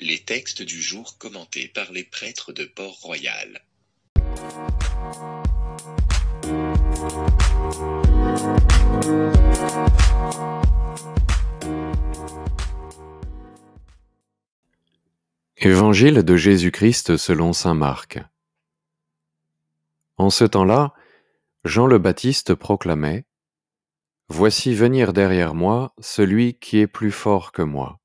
Les textes du jour commentés par les prêtres de Port-Royal. Évangile de Jésus-Christ selon Saint Marc. En ce temps-là, Jean le Baptiste proclamait Voici venir derrière moi celui qui est plus fort que moi.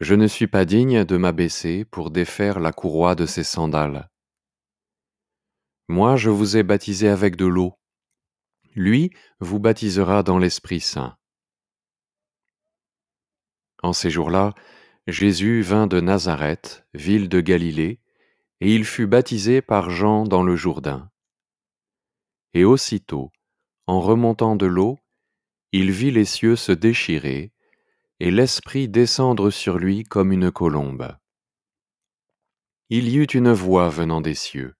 Je ne suis pas digne de m'abaisser pour défaire la courroie de ses sandales. Moi, je vous ai baptisé avec de l'eau. Lui vous baptisera dans l'Esprit Saint. En ces jours-là, Jésus vint de Nazareth, ville de Galilée, et il fut baptisé par Jean dans le Jourdain. Et aussitôt, en remontant de l'eau, il vit les cieux se déchirer, et l'Esprit descendre sur lui comme une colombe. Il y eut une voix venant des cieux.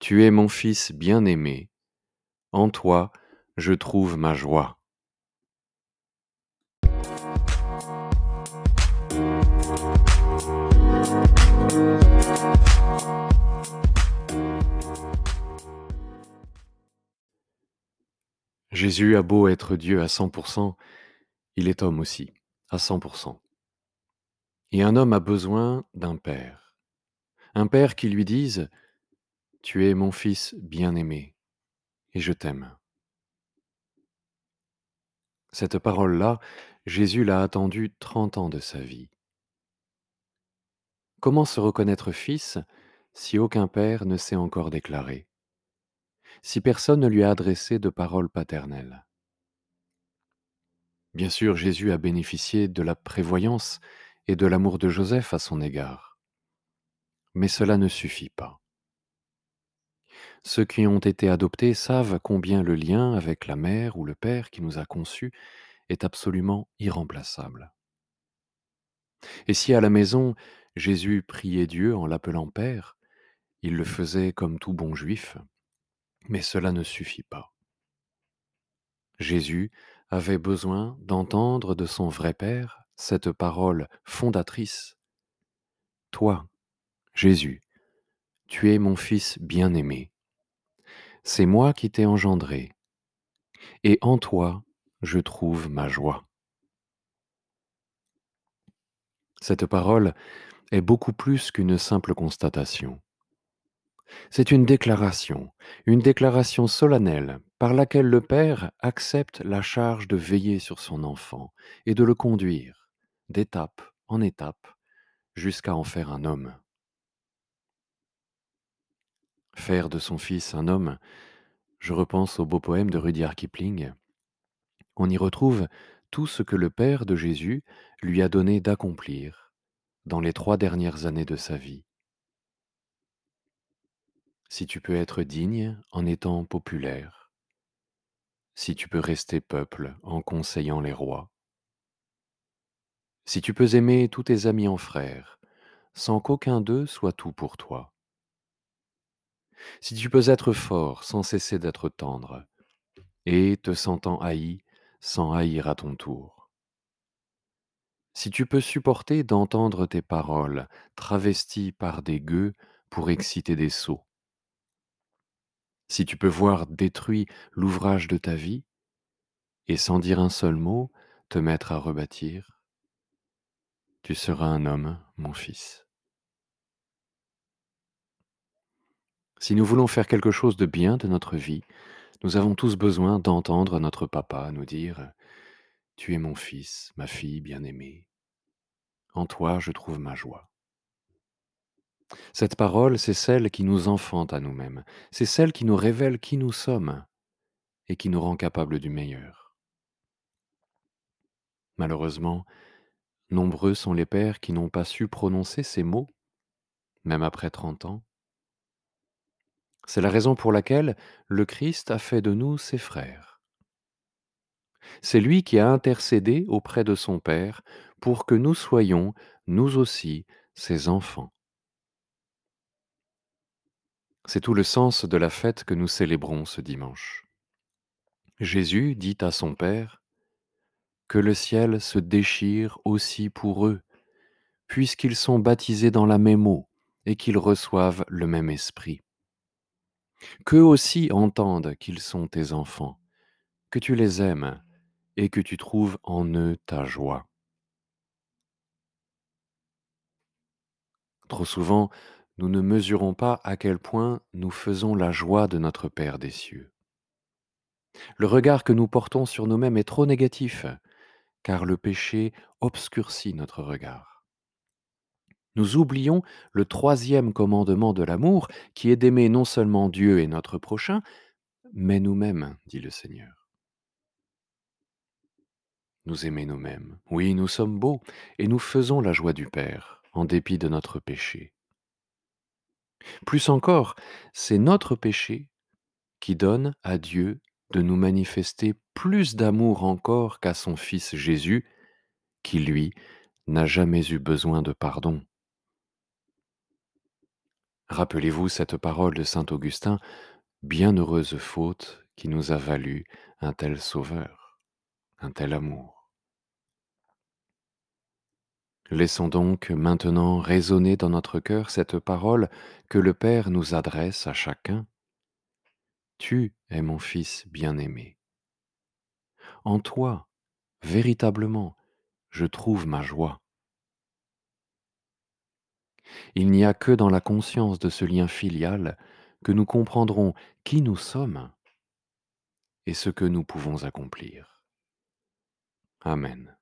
Tu es mon Fils bien-aimé, en toi je trouve ma joie. Jésus a beau être Dieu à 100%, il est homme aussi, à 100%. Et un homme a besoin d'un père. Un père qui lui dise Tu es mon fils bien-aimé, et je t'aime. Cette parole-là, Jésus l'a attendue 30 ans de sa vie. Comment se reconnaître fils si aucun père ne s'est encore déclaré? Si personne ne lui a adressé de paroles paternelles? Bien sûr, Jésus a bénéficié de la prévoyance et de l'amour de Joseph à son égard. Mais cela ne suffit pas. Ceux qui ont été adoptés savent combien le lien avec la mère ou le père qui nous a conçus est absolument irremplaçable. Et si à la maison Jésus priait Dieu en l'appelant Père, il le faisait comme tout bon juif, mais cela ne suffit pas. Jésus avait besoin d'entendre de son vrai Père cette parole fondatrice. Toi, Jésus, tu es mon Fils bien-aimé. C'est moi qui t'ai engendré, et en toi je trouve ma joie. Cette parole est beaucoup plus qu'une simple constatation. C'est une déclaration, une déclaration solennelle par laquelle le Père accepte la charge de veiller sur son enfant et de le conduire, d'étape en étape, jusqu'à en faire un homme. Faire de son fils un homme, je repense au beau poème de Rudyard Kipling. On y retrouve tout ce que le Père de Jésus lui a donné d'accomplir dans les trois dernières années de sa vie si tu peux être digne en étant populaire, si tu peux rester peuple en conseillant les rois, si tu peux aimer tous tes amis en frères, sans qu'aucun d'eux soit tout pour toi, si tu peux être fort sans cesser d'être tendre, et te sentant haï sans haïr à ton tour, si tu peux supporter d'entendre tes paroles travesties par des gueux pour exciter des sots, si tu peux voir détruit l'ouvrage de ta vie, et sans dire un seul mot, te mettre à rebâtir, tu seras un homme, mon fils. Si nous voulons faire quelque chose de bien de notre vie, nous avons tous besoin d'entendre notre papa nous dire Tu es mon fils, ma fille bien-aimée. En toi je trouve ma joie. Cette parole, c'est celle qui nous enfante à nous-mêmes, c'est celle qui nous révèle qui nous sommes et qui nous rend capables du meilleur. Malheureusement, nombreux sont les pères qui n'ont pas su prononcer ces mots, même après trente ans. C'est la raison pour laquelle le Christ a fait de nous ses frères. C'est lui qui a intercédé auprès de son Père pour que nous soyons, nous aussi, ses enfants. C'est tout le sens de la fête que nous célébrons ce dimanche. Jésus dit à son Père, Que le ciel se déchire aussi pour eux, puisqu'ils sont baptisés dans la même eau et qu'ils reçoivent le même esprit. Qu'eux aussi entendent qu'ils sont tes enfants, que tu les aimes et que tu trouves en eux ta joie. Trop souvent, nous ne mesurons pas à quel point nous faisons la joie de notre Père des cieux. Le regard que nous portons sur nous-mêmes est trop négatif, car le péché obscurcit notre regard. Nous oublions le troisième commandement de l'amour, qui est d'aimer non seulement Dieu et notre prochain, mais nous-mêmes, dit le Seigneur. Nous aimer nous-mêmes. Oui, nous sommes beaux, et nous faisons la joie du Père, en dépit de notre péché. Plus encore, c'est notre péché qui donne à Dieu de nous manifester plus d'amour encore qu'à son Fils Jésus, qui lui n'a jamais eu besoin de pardon. Rappelez-vous cette parole de Saint Augustin, Bienheureuse faute qui nous a valu un tel sauveur, un tel amour. Laissons donc maintenant résonner dans notre cœur cette parole que le Père nous adresse à chacun. Tu es mon Fils bien-aimé. En toi, véritablement, je trouve ma joie. Il n'y a que dans la conscience de ce lien filial que nous comprendrons qui nous sommes et ce que nous pouvons accomplir. Amen.